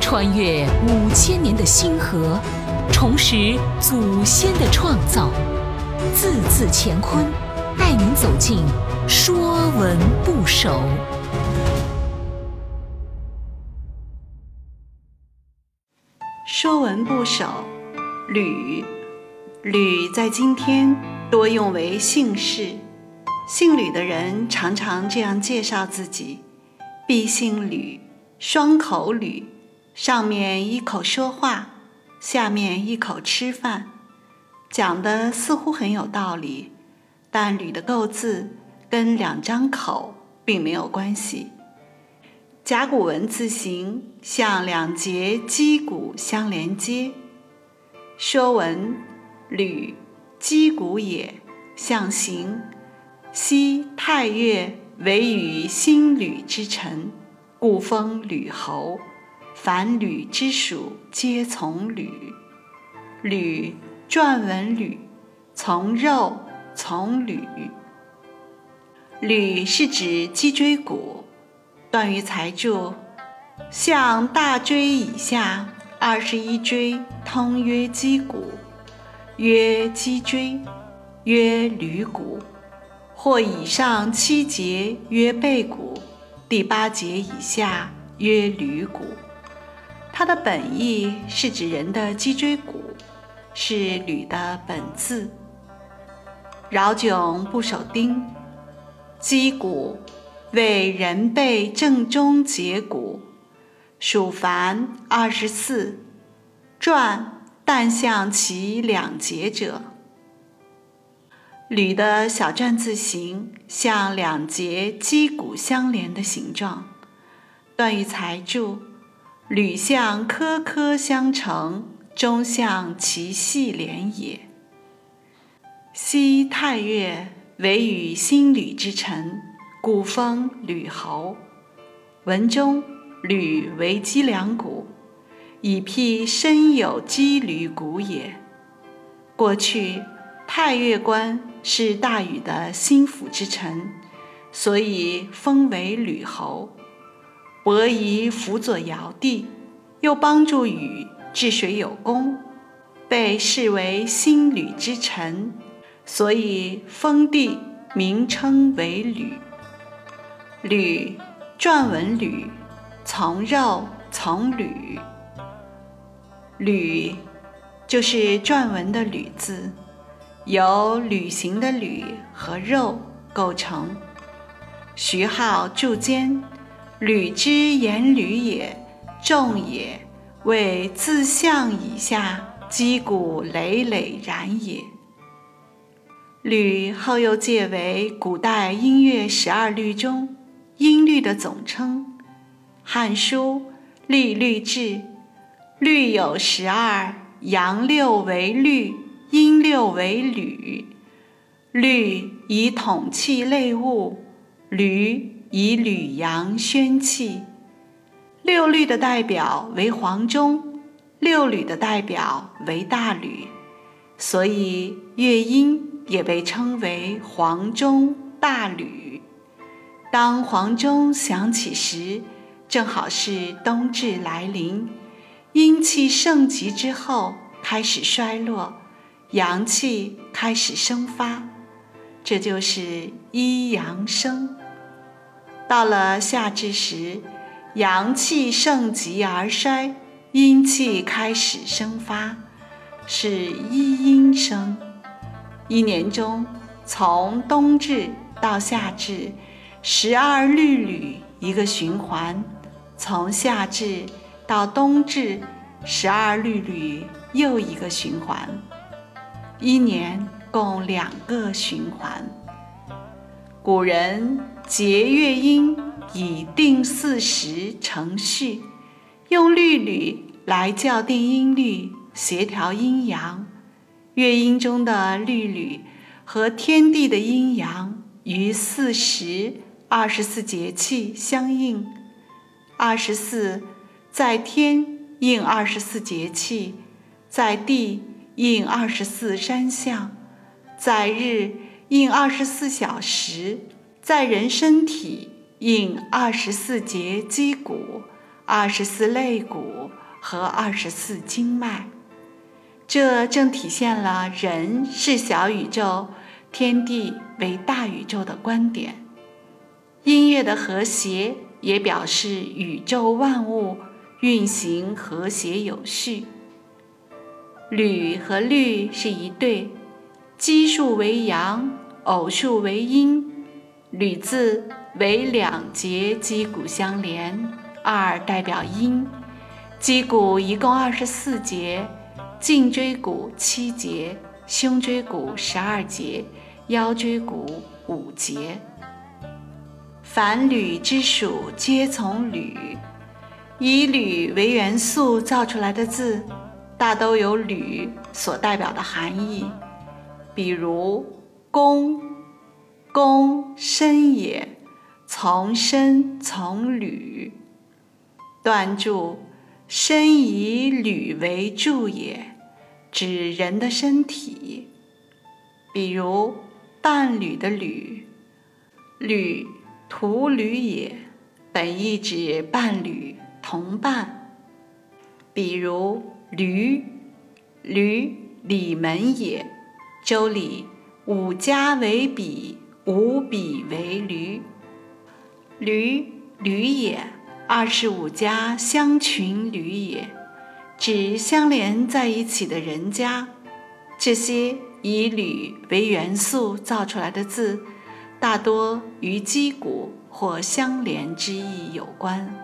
穿越五千年的星河，重拾祖先的创造，字字乾坤，带您走进《说文不首》。《说文不首》吕，吕在今天多用为姓氏，姓吕的人常常这样介绍自己：必姓吕，双口吕。上面一口说话，下面一口吃饭，讲的似乎很有道理，但吕的构字跟两张口并没有关系。甲骨文字形像两节击鼓相连接。说文：吕，击鼓也，象形。昔太岳为禹兴吕之臣，故封吕侯。凡吕之属，皆从吕。吕，篆文吕，从肉，从吕。吕是指脊椎骨。段于裁注：向大椎以下二十一椎，通曰脊骨，曰脊椎，曰吕骨；或以上七节，曰背骨；第八节以下，曰吕骨。它的本意是指人的脊椎骨，是吕的本字。饶迥不守丁，脊骨为人背正中节骨，属凡二十四，转但向其两节者。吕的小篆字形像两节击骨相连的形状。段于裁注。吕象颗颗相承，终象其细连也。昔太岳为与新吕之臣，故封吕侯。文中吕为脊梁骨，以辟身有肌吕骨也。过去太岳官是大禹的心腹之臣，所以封为吕侯。伯夷辅佐尧帝，又帮助禹治水有功，被视为心吕之臣，所以封地名称为吕。吕，篆文吕，从肉从吕。吕，就是篆文的吕字，由旅行的旅和肉构成。徐浩注兼。履之言履也，重也，为自象以下，击鼓累累然也。吕后又借为古代音乐十二律中音律的总称，《汉书·律律志》：律有十二，阳六为律，六为吕。律以统气类物，吕。以吕阳宣气，六律的代表为黄钟，六吕的代表为大吕，所以乐音也被称为黄钟大吕。当黄钟响起时，正好是冬至来临，阴气盛极之后开始衰落，阳气开始生发，这就是一阳生。到了夏至时，阳气盛极而衰，阴气开始生发，是一阴生。一年中，从冬至到夏至，十二律吕一个循环；从夏至到冬至，十二律吕又一个循环。一年共两个循环。古人。节乐音以定四时成序，用律吕来校定音律，协调阴阳。乐音中的律吕和天地的阴阳与四时二十四节气相应。二十四在天应二十四节气，在地应二十四山象，在日应二十四小时。在人身体应二十四节击鼓，二十四肋骨和二十四经脉。这正体现了人是小宇宙，天地为大宇宙的观点。音乐的和谐也表示宇宙万物运行和谐有序。吕和律是一对，奇数为阳，偶数为阴。吕字为两节击鼓相连，二代表阴。击鼓一共二十四节。颈椎骨七节，胸椎骨十二节，腰椎骨五节。凡铝之属，皆从铝。以铝为元素造出来的字，大都有铝所代表的含义。比如“弓”，“弓身也，从身从铝。”断柱，身以铝为柱也。指人的身体，比如伴侣的侣，侣徒侣也，本意指伴侣、同伴。比如驴，驴里门也。周礼五家为比，五比为驴。驴驴也，二十五家相群驴也。指相连在一起的人家，这些以铝为元素造出来的字，大多与击鼓或相连之意有关。